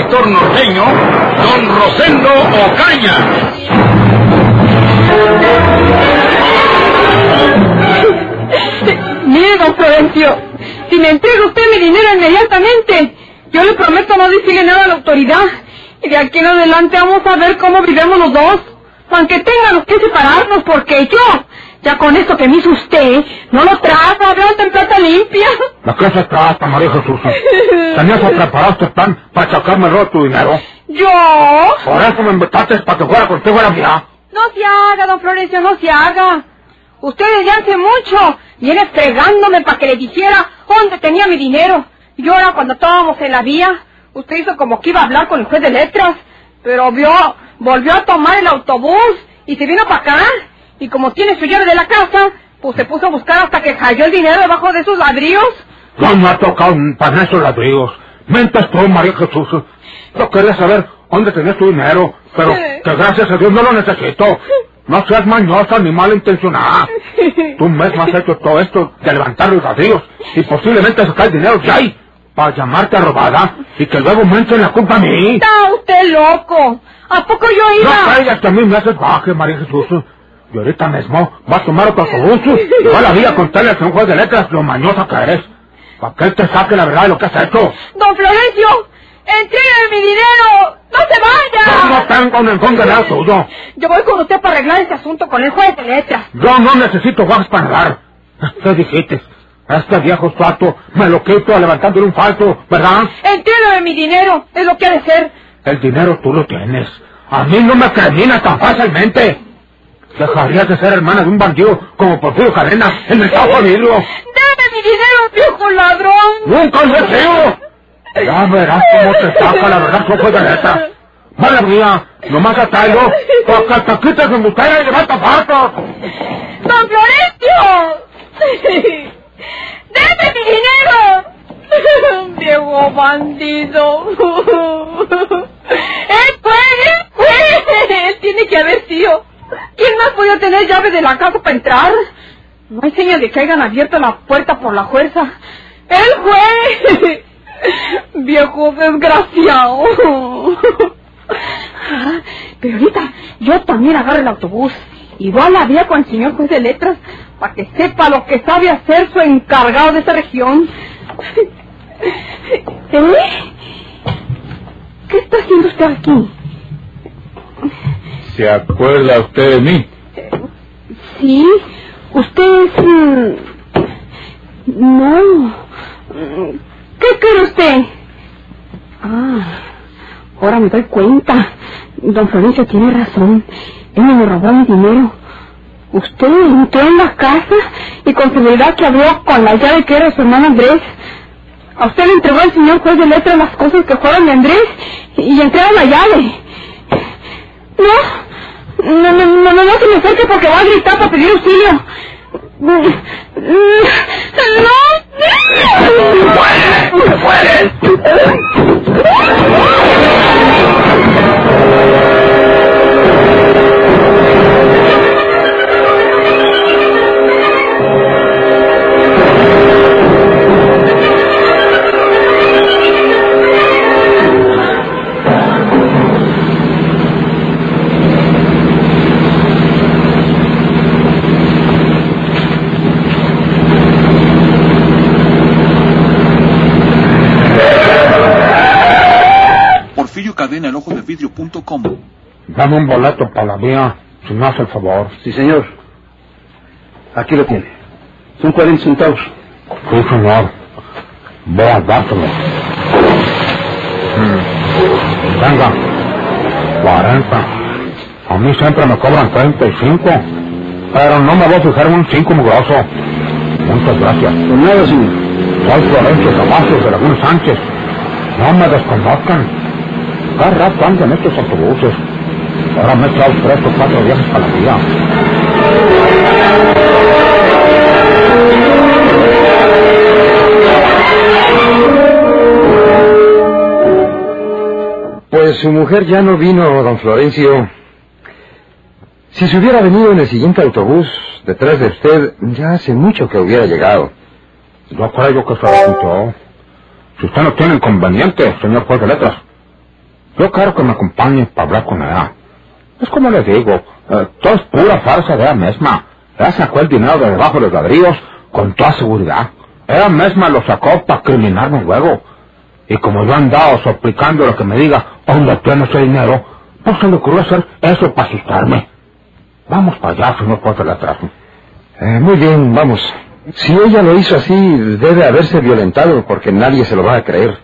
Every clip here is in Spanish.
escritor norteño, don Rosendo Ocaña. Mire, don Florencio, si me entrega usted mi dinero inmediatamente, yo le prometo no decirle nada a la autoridad. Y de aquí en adelante vamos a ver cómo vivemos los dos. Aunque tengamos que separarnos, porque yo, ya con esto que me hizo usted, no lo trata, veo en plata limpia. ¿De qué se trata, María Jesús? ¿Tenías preparado este plan para sacarme todo tu dinero? ¿Yo? Por eso me invitaste para que fuera contigo a la mía. No se haga, don Florencio, no se haga. Usted desde hace mucho viene fregándome para que le dijera dónde tenía mi dinero. Y ahora cuando estábamos en la vía, usted hizo como que iba a hablar con el juez de letras, pero vio, volvió a tomar el autobús y se vino para acá. Y como tiene su llave de la casa, pues se puso a buscar hasta que cayó el dinero debajo de sus ladrillos. No me ha tocado para esos ladrillos. Mentas tú, María Jesús. Yo quería saber dónde tenías tu dinero, pero que gracias a Dios no lo necesito. No seas mañosa ni malintencionada. Tú misma has hecho todo esto de levantar los ladrillos y posiblemente sacar dinero de ahí para llamarte a robada y que luego me echen la culpa a mí. Está usted loco. ¿A poco yo iba? No caigas que a mí me haces baje, María Jesús. Y ahorita mismo vas a tomar otro autobús y va a la vía a contarle al señor juez de letras lo mañosa que eres. Para que él te saque la verdad de lo que has hecho. Don Florencio, entrégueme mi dinero. No se Yo no vaya. tengo ningún dinero tuyo. Yo voy con usted para arreglar este asunto con el juez de letras. Yo no necesito bajas para nadar. ¿Qué dijiste? Este viejo suato me lo quito levantándole un falso, ¿verdad? Entrégame mi dinero. Es lo que ha de ser. El dinero tú lo tienes. A mí no me criminas tan fácilmente. Dejarías de ser hermana de un bandido como Porfirio Cadena en el Estado Unido. Deme mi dinero, viejo ladrón. ¡Nunca lo he! Ya verás cómo te saca la verdad juez de letra. Madre mía, nomás atraigo porque te quites de mujer y levanta patos. Don Florencio. Deme mi dinero. Viejo bandido. Él fue, él fue. Él tiene que haber sido. ¿Quién más podía tener llave de la casa para entrar? No hay señal de que hayan abierto la puerta por la fuerza. ¡Él fue! Viejo desgraciado. Ah, Pero ahorita yo también agarro el autobús y voy a la vía con el señor juez de letras para que sepa lo que sabe hacer su encargado de esta región. ¿Eh? ¿Qué está haciendo usted aquí? ¿Se acuerda usted de mí? Sí, usted es... No. ¿Qué quiere usted? Ah, ahora me doy cuenta. Don Florencio tiene razón. Él me robó mi dinero. Usted entró en la casa y con seguridad que abrió con la llave que era su hermano Andrés. A usted le entregó al señor juez de letras las cosas que fueron de Andrés y entrega la llave. No, no, no, no, no, no se me acerque porque va a gritar para pedir auxilio. No. Porfirio Cadena, el ojo de vidrio.com. Dame un boleto para la vía, si me hace el favor. Sí, señor. Aquí lo tiene. Son 40 centavos. Sí, señor. Voy a dártelo. Mm. Venga. 40. A mí siempre me cobran 35. Pero no me voy a fijar en un 5 mugroso. Muchas gracias. Por nada, señor. Soy Florencio Camacho de Laguna Sánchez. No me desconozcan. Rato ando en estos autobuses. Ahora me he echado tres o cuatro viajes para la vía. Pues su mujer ya no vino, don Florencio. Si se hubiera venido en el siguiente autobús detrás de usted, ya hace mucho que hubiera llegado. Yo creo que se lo escuchó. Si usted no tiene inconveniente, señor juez de letras, Yo quiero que me acompañe para hablar con ella. Es como le digo, eh, todo es pura farsa de ella misma. Ella sacó el dinero de debajo de los ladrillos con toda seguridad. Ella misma lo sacó para criminarme luego. Y como yo he andado suplicando lo que me diga dónde tiene ese dinero, pues se le ocurrió hacer eso para asustarme. Vamos para allá, señor de letras. Eh, muy bien, vamos. Si ella lo hizo así, debe haberse violentado porque nadie se lo va a creer.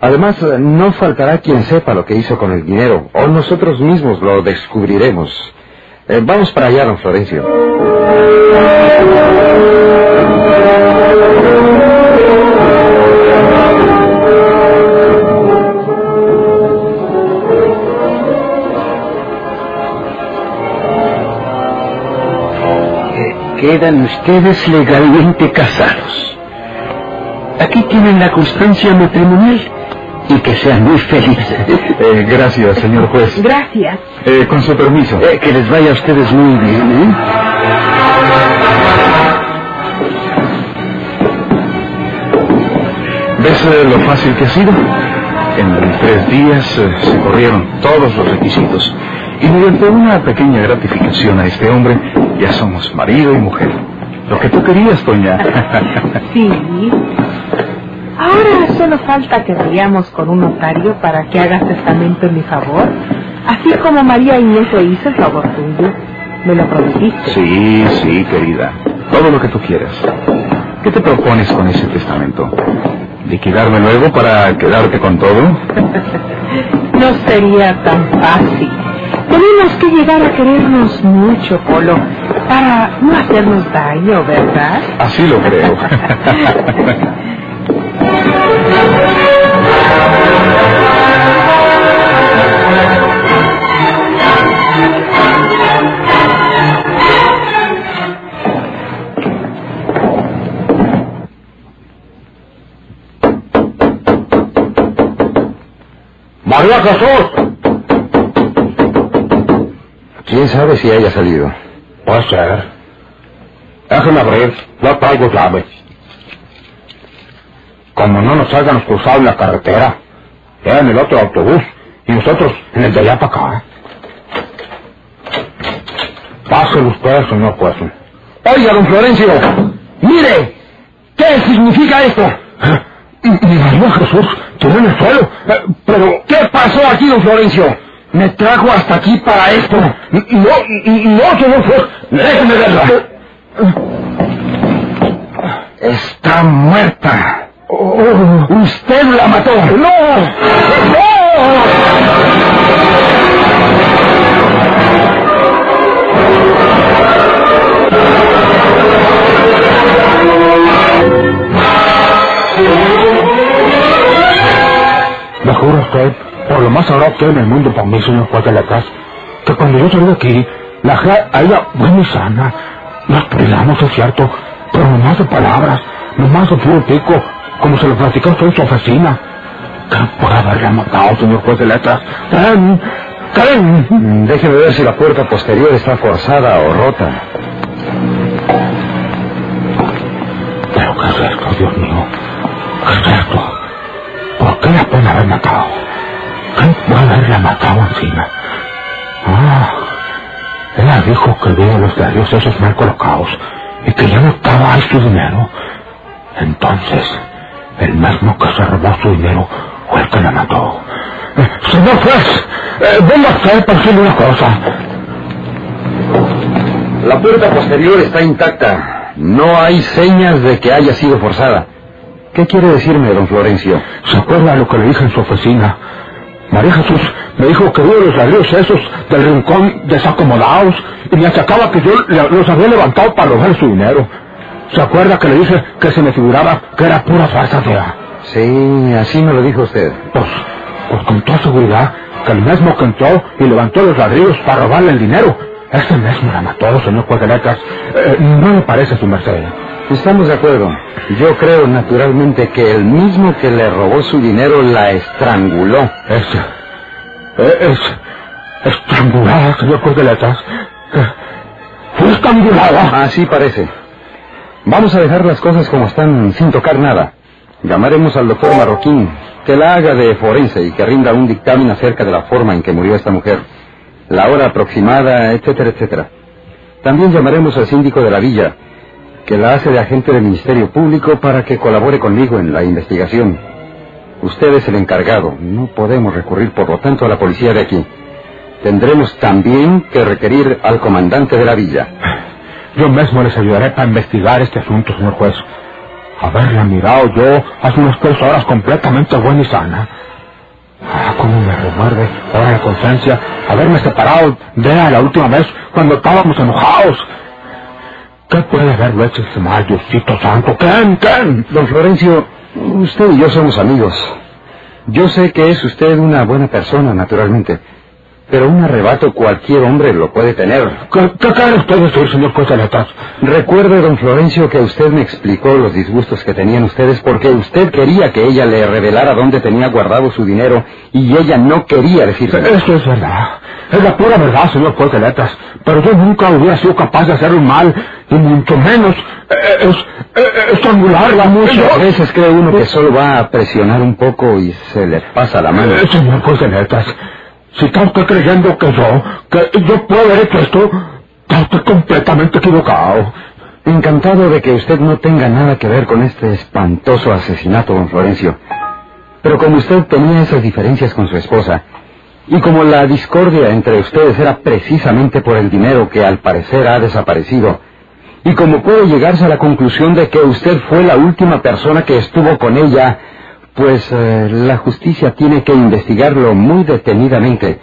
Además, eh, no faltará quien sepa lo que hizo con el dinero, o nosotros mismos lo descubriremos. Eh, vamos para allá, don Florencio. Quedan ustedes legalmente casados. Aquí tienen la constancia matrimonial y que sean muy felices. Eh, gracias, señor juez. Gracias. Eh, con su permiso. Eh, que les vaya a ustedes muy bien, ¿eh? ¿Ves eh, lo fácil que ha sido? En tres días eh, se corrieron todos los requisitos. Y mediante una pequeña gratificación a este hombre, ya somos marido y mujer. Lo que tú querías, Toña. Sí. Ahora solo falta que vayamos con un notario para que hagas testamento en mi favor. Así como María Inés lo hizo en favor tuyo. Me lo prometiste. Sí, sí, querida. Todo lo que tú quieras. ¿Qué te propones con ese testamento? ¿Liquidarme luego para quedarte con todo? No sería tan fácil. Tenemos que llegar a querernos mucho, Polo, para no hacernos daño, ¿verdad? Así lo creo. María Jesús. ¿Quién sabe si haya salido? Puede ser. Déjeme abrir. No traigo llave. Como no nos hayan cruzado en la carretera, ya en el otro autobús y nosotros en el de allá para acá. Páselo usted, señor juez. Oiga, don Florencio, mire, ¿qué significa esto? María Jesús, tiró en el suelo. Eh, pero, ¿Qué pasó aquí, don Florencio? Me trajo hasta aquí para esto. no, no, señor juez. Déjeme verla. Está muerta. Usted la mató. ¡No! Me lo más sagrado que hay en el mundo para mí, señor juez de la casa, que cuando yo salí de aquí, la gente a ella buena y sana. Nos peleamos, es cierto, pero nomás de palabras, nomás de puro pico, como se lo platicó usted en su oficina. ¿Quién puede haberla matado, señor juez de letras? ¿Quién? Mm, Déjeme ver si la puerta posterior está forzada o rota. ¿Pero qué es esto, Dios mío? ¿Qué es esto? ¿Por qué la pueden haber matado? ¿Quién puede haberla matado encima? Ah, ella dijo que vio los diarios esos mal colocados y que ya no estaba ahí su dinero. Entonces, el mismo que se robó su dinero fue el que la mató. Eh, señor juez, eh, venga usted para decirle una cosa. La puerta posterior está intacta. No hay señas de que haya sido forzada. ¿Qué quiere decirme, don Florencio? ¿Se acuerda lo que le dije en su oficina? María Jesús me dijo que vio los ladrillos esos del rincón desacomodados y me achacaba que yo los había levantado para robar su dinero. ¿Se acuerda que le dije que se me figuraba que era pura farsa fea? Sí, así me lo dijo usted. Pues, pues con toda seguridad que el mismo que entró y levantó los ladrillos para robarle el dinero, ese mismo la mató, señor letras. Eh, no me parece su merced. Estamos de acuerdo. Yo creo naturalmente que el mismo que le robó su dinero la estranguló. Es, es, estrangulada, señor juez de letras. Eh, Fue estrangulada. Así parece. Vamos a dejar las cosas como están sin tocar nada. Llamaremos al doctor Marroquín, que la haga de forense y que rinda un dictamen acerca de la forma en que murió esta mujer, la hora aproximada, etcétera, etcétera. También llamaremos al síndico de la villa, que la hace de agente del Ministerio Público para que colabore conmigo en la investigación. Usted es el encargado. No podemos recurrir, por lo tanto, a la policía de aquí. Tendremos también que requerir al comandante de la villa. Yo mismo les ayudaré para investigar este asunto, señor juez. Haberla mirado yo hace unas tres horas completamente buena y sana. Ah, cómo me remuerde ahora la conciencia haberme separado de ella la última vez cuando estábamos enojados. ¿Qué puede haberlo hecho ese mal, Diosito Santo? ¿Quién? ¿Quién? Don Florencio, usted y yo somos amigos. Yo sé que es usted una buena persona, naturalmente. Pero un arrebato cualquier hombre lo puede tener. ¿Qué, qué quiere usted decir, señor letras? Recuerde, don Florencio, que usted me explicó los disgustos que tenían ustedes porque usted quería que ella le revelara dónde tenía guardado su dinero y ella no quería decirlo. Eso es verdad. Es la pura verdad, señor letras. Pero yo nunca hubiera sido capaz de hacer un mal, y mucho menos eh, es, es, estrangularla mucho. Muchas veces cree uno que solo va a presionar un poco y se le pasa la mano. Eh, señor letras, si está usted creyendo que yo, que yo puedo haber hecho esto, está usted completamente equivocado. Encantado de que usted no tenga nada que ver con este espantoso asesinato, don Florencio. Pero como usted tenía esas diferencias con su esposa, y como la discordia entre ustedes era precisamente por el dinero que al parecer ha desaparecido, y como puede llegarse a la conclusión de que usted fue la última persona que estuvo con ella, pues eh, la justicia tiene que investigarlo muy detenidamente.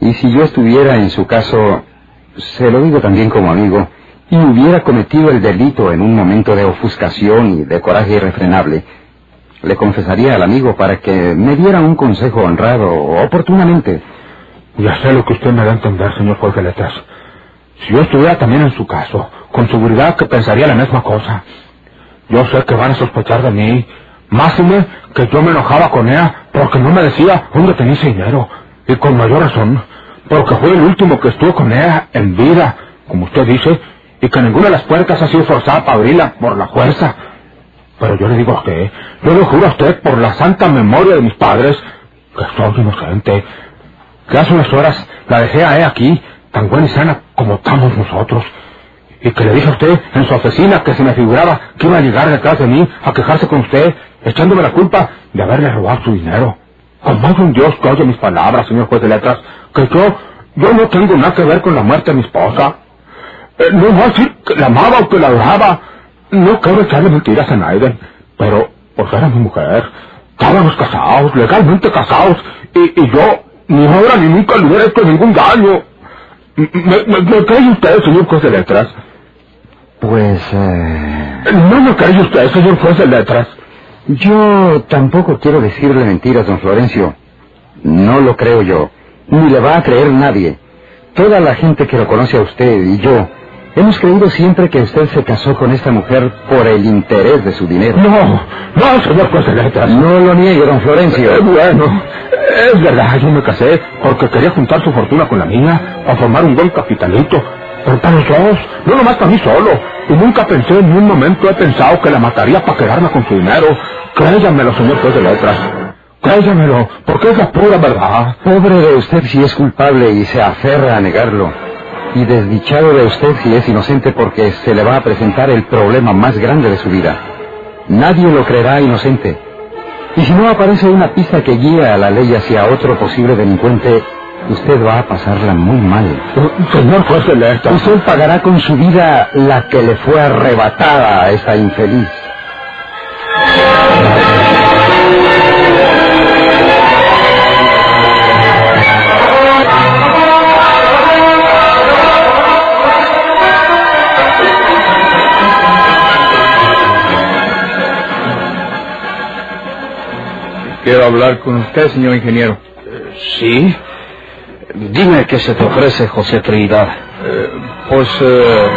Y si yo estuviera en su caso, se lo digo también como amigo, y hubiera cometido el delito en un momento de ofuscación y de coraje irrefrenable, le confesaría al amigo para que me diera un consejo honrado oportunamente. Ya sé lo que usted me da a entender, señor juez letras. Si yo estuviera también en su caso, con seguridad que pensaría la misma cosa. Yo sé que van a sospechar de mí, máxime que yo me enojaba con ella porque no me decía dónde tenía ese dinero. Y con mayor razón, porque fue el último que estuvo con ella en vida, como usted dice, y que ninguna de las puertas ha sido forzada para abrirla por la fuerza. Pero yo le digo a usted, yo le juro a usted por la santa memoria de mis padres, que soy inocente, que hace unas horas la dejé a ella aquí, tan buena y sana como estamos nosotros. Y que le dije a usted en su oficina que se me figuraba que iba a llegar detrás de mí a quejarse con usted, echándome la culpa de haberle robado su dinero. Hay un Dios que oye mis palabras, señor juez de letras, que yo, yo no tengo nada que ver con la muerte de mi esposa. Eh, no voy a decir que la amaba o que la adoraba. No quiero echarle mentiras a nadie, pero pues era mi mujer. Estábamos casados, legalmente casados, y, y yo ni ahora ni nunca le hubiera hecho ningún daño. ¿Me, me, me cree usted, señor juez de letras? Pues... eh, No me cree usted, señor juez de letras. Yo tampoco quiero decirle mentiras, don Florencio. No lo creo yo, ni le va a creer nadie. Toda la gente que lo conoce a usted y yo, hemos creído siempre que usted se casó con esta mujer por el interés de su dinero. No, no, señor letras. No lo niegue, don Florencio. Eh, bueno, es verdad, yo me casé porque quería juntar su fortuna con la mía para formar un buen capitalito. Pero para los dos, no nomás para mí solo. Y nunca pensé en un momento, he pensado que la mataría para quedarme con su dinero. Créamelo, señor juez de letras. Créamelo, porque es la pura verdad. Pobre de usted si es culpable y se aferra a negarlo. Y desdichado de usted si es inocente porque se le va a presentar el problema más grande de su vida. Nadie lo creerá inocente. Y si no aparece una pista que guía a la ley hacia otro posible delincuente, usted va a pasarla muy mal. Señor juez letras. Usted pagará con su vida la que le fue arrebatada a esa infeliz. Quiero hablar con usted, señor ingeniero. Sí. Dime qué se te ofrece, José Trinidad. Pues... eh,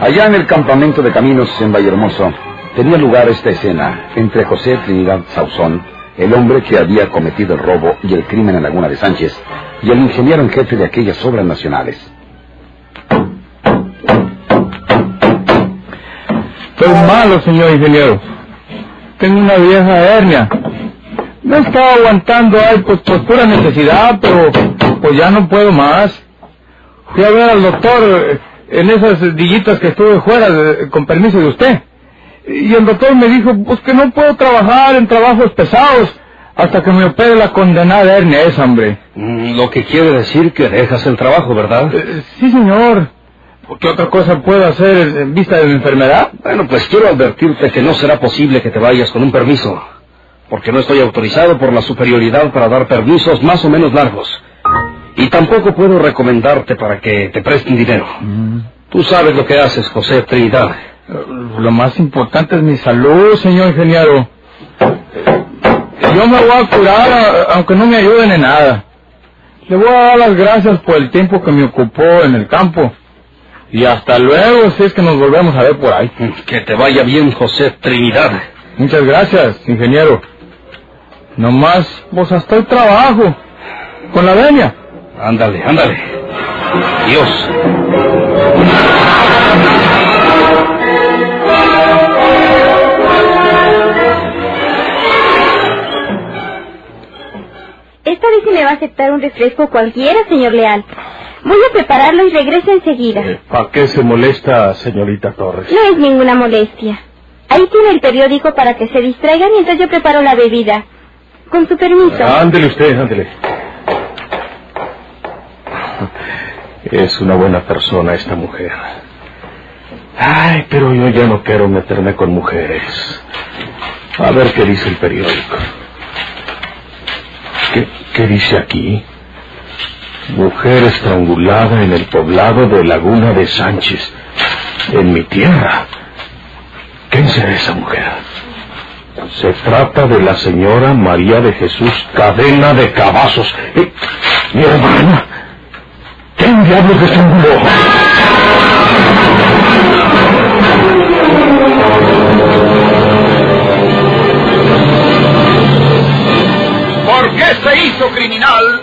Allá en el campamento de caminos en Vallehermoso tenía lugar esta escena entre José Trinidad Sauzón, el hombre que había cometido el robo y el crimen en Laguna de Sánchez, y el ingeniero en jefe de aquellas obras nacionales. Estoy malo, señor ingeniero. Tengo una vieja hernia. He estado aguantando ahí pues por pura necesidad, pero pues ya no puedo más. Fui a ver al doctor eh, en esas dillitas que estuve fuera, de- con permiso de usted. Y el doctor me dijo, pues que no puedo trabajar en trabajos pesados hasta que me opere la condenada hernia esa, hombre. Mm, Lo que quiere decir que dejas el trabajo, ¿verdad? Eh, sí, señor. ¿Qué otra cosa puedo hacer en vista de mi enfermedad? Bueno, pues quiero advertirte que no será posible que te vayas con un permiso, porque no estoy autorizado por la superioridad para dar permisos más o menos largos. Y tampoco puedo recomendarte para que te presten dinero. Tú sabes lo que haces, José Trinidad. Eh, Lo más importante es mi salud, señor ingeniero. Yo me voy a curar aunque no me ayuden en nada. Le voy a dar las gracias por el tiempo que me ocupó en el campo. Y hasta luego si es que nos volvemos a ver por ahí. Que te vaya bien, José Trinidad. Muchas gracias, ingeniero. Nomás, pues hasta el trabajo. Con la venia. Ándale, ándale. Dios. Esta vez sí me va a aceptar un refresco cualquiera, señor Leal. Voy a prepararlo y regreso enseguida. ¿Para qué se molesta, señorita Torres? No es ninguna molestia. Ahí tiene el periódico para que se distraigan mientras yo preparo la bebida. Con su permiso. Ándele usted, ándele. Es una buena persona esta mujer. Ay, pero yo ya no quiero meterme con mujeres. A ver qué dice el periódico. ¿Qué, qué dice aquí? Mujer estrangulada en el poblado de Laguna de Sánchez, en mi tierra. ¿Quién será esa mujer? Se trata de la señora María de Jesús Cadena de Cavazos. Eh, mi hermana. ¿Quién diablos la estranguló? ¿Por qué se hizo criminal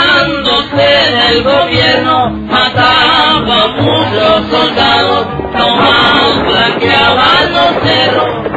a muchos soldados, nomás blanqueaban los cerros